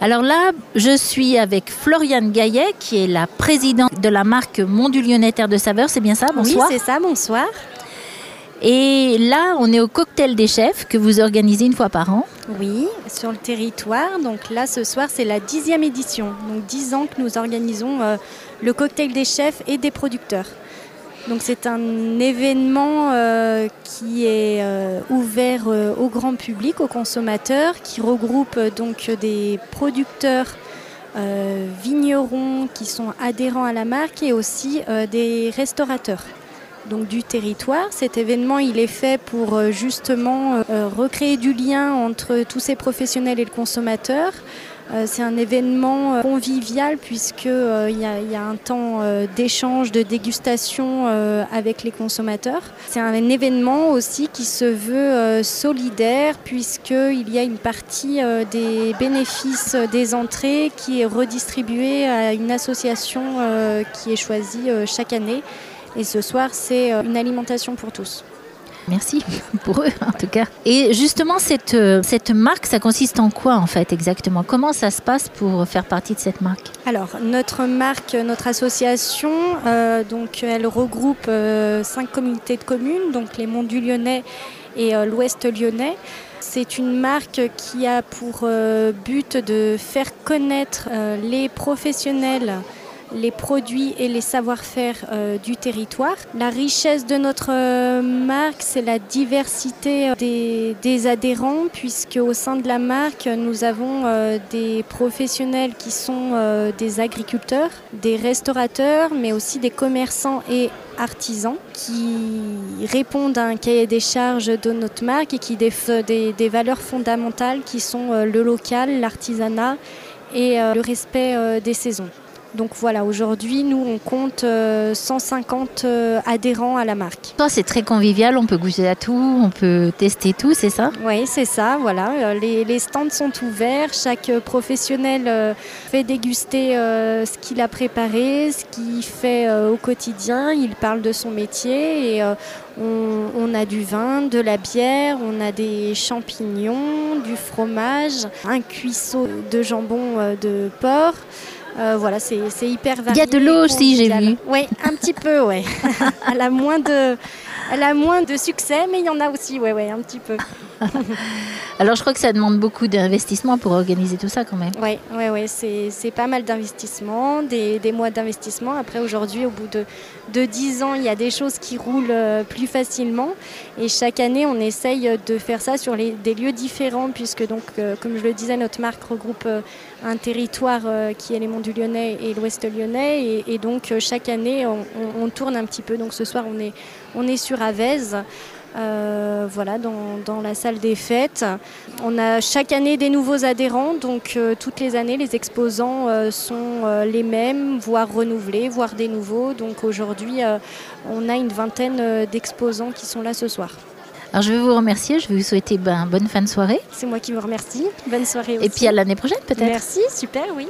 Alors là, je suis avec Floriane Gaillet, qui est la présidente de la marque Mont du Lyonnais Terre de Saveur. C'est bien ça Bonsoir. Oui, c'est ça, bonsoir. Et là, on est au cocktail des chefs que vous organisez une fois par an. Oui, sur le territoire. Donc là, ce soir, c'est la dixième édition. Donc dix ans que nous organisons euh, le cocktail des chefs et des producteurs. Donc c'est un événement euh, qui est euh, ouvert au grand public, aux consommateurs, qui regroupe donc des producteurs vignerons qui sont adhérents à la marque et aussi des restaurateurs du territoire. Cet événement, est fait pour euh, justement euh, recréer du lien entre tous ces professionnels et le consommateur. Euh, c'est un événement convivial puisqu'il y, y, a un temps d'échange, de dégustation avec les consommateurs. C'est un événement aussi qui se veut solidaire puisqu'il y a une partie des bénéfices des entrées qui est redistribuée à une association qui est choisie chaque année et ce soir, c'est euh, une alimentation pour tous. Merci pour eux en tout cas. Et justement, cette, euh, cette marque, ça consiste en quoi en fait exactement? Comment ça se passe pour faire partie de cette marque? Alors, notre marque, notre association, euh, elle regroupe cinq communautés de communes, donc les Monts du Lyonnais et l'Ouest lyonnais. C'est une marque qui a pour but de faire connaître les professionnels les produits et les savoir-faire euh, du territoire. La richesse de notre euh, marque, c'est la diversité euh, des, adhérents, puisque au sein de la marque, nous avons des professionnels qui sont des agriculteurs, des restaurateurs, mais aussi des commerçants et artisans qui répondent à un cahier des charges de notre marque et qui défendent des, des valeurs fondamentales qui sont le local, l'artisanat et le respect des saisons. Donc voilà, aujourd'hui, nous, on compte 150 euh, euh, adhérents à la marque. Toi, c'est très convivial, on peut goûter à tout, on peut tester tout, c'est ça? Oui, c'est ça, voilà. Euh, les, stands sont ouverts, chaque professionnel fait déguster ce qu'il a préparé, ce qu'il fait au quotidien, il parle de son métier et on, on, a du vin, de la bière, on a des champignons, du fromage, un cuisseau de jambon de porc. Euh, voilà, c'est hyper varié. Il y a de l'eau aussi, j'ai vu. Oui, un petit peu, ouais. elle, a moins de, elle a moins de succès, mais il y en a aussi, ouais, ouais, un petit peu. Alors, je crois que ça demande beaucoup d'investissement pour organiser tout ça quand même. Oui, ouais, ouais, c'est pas mal d'investissement, des, des, mois d'investissement. Après, aujourd'hui, au bout de, de 10 ans, il y a des choses qui roulent euh, plus facilement. Et chaque année, on essaye de faire ça sur les, des lieux différents, puisque, donc, euh, comme je le disais, notre marque regroupe un territoire qui est les Monts du Lyonnais et l'Ouest lyonnais. Et, donc, chaque année, on, on, tourne un petit peu. Donc, ce soir, on est, on est sur Avez. Euh, voilà, dans, la salle des fêtes. On a chaque année des nouveaux adhérents, donc euh, toutes les années, les exposants euh, sont les mêmes, voire renouvelés, voire des nouveaux. Donc aujourd'hui, on a une vingtaine d'exposants qui sont là ce soir. Alors je vais vous remercier, je vais vous souhaiter ben, bonne fin de soirée. C'est moi qui vous remercie. Bonne soirée aussi. Et puis à l'année prochaine peut-être. Merci, super, oui.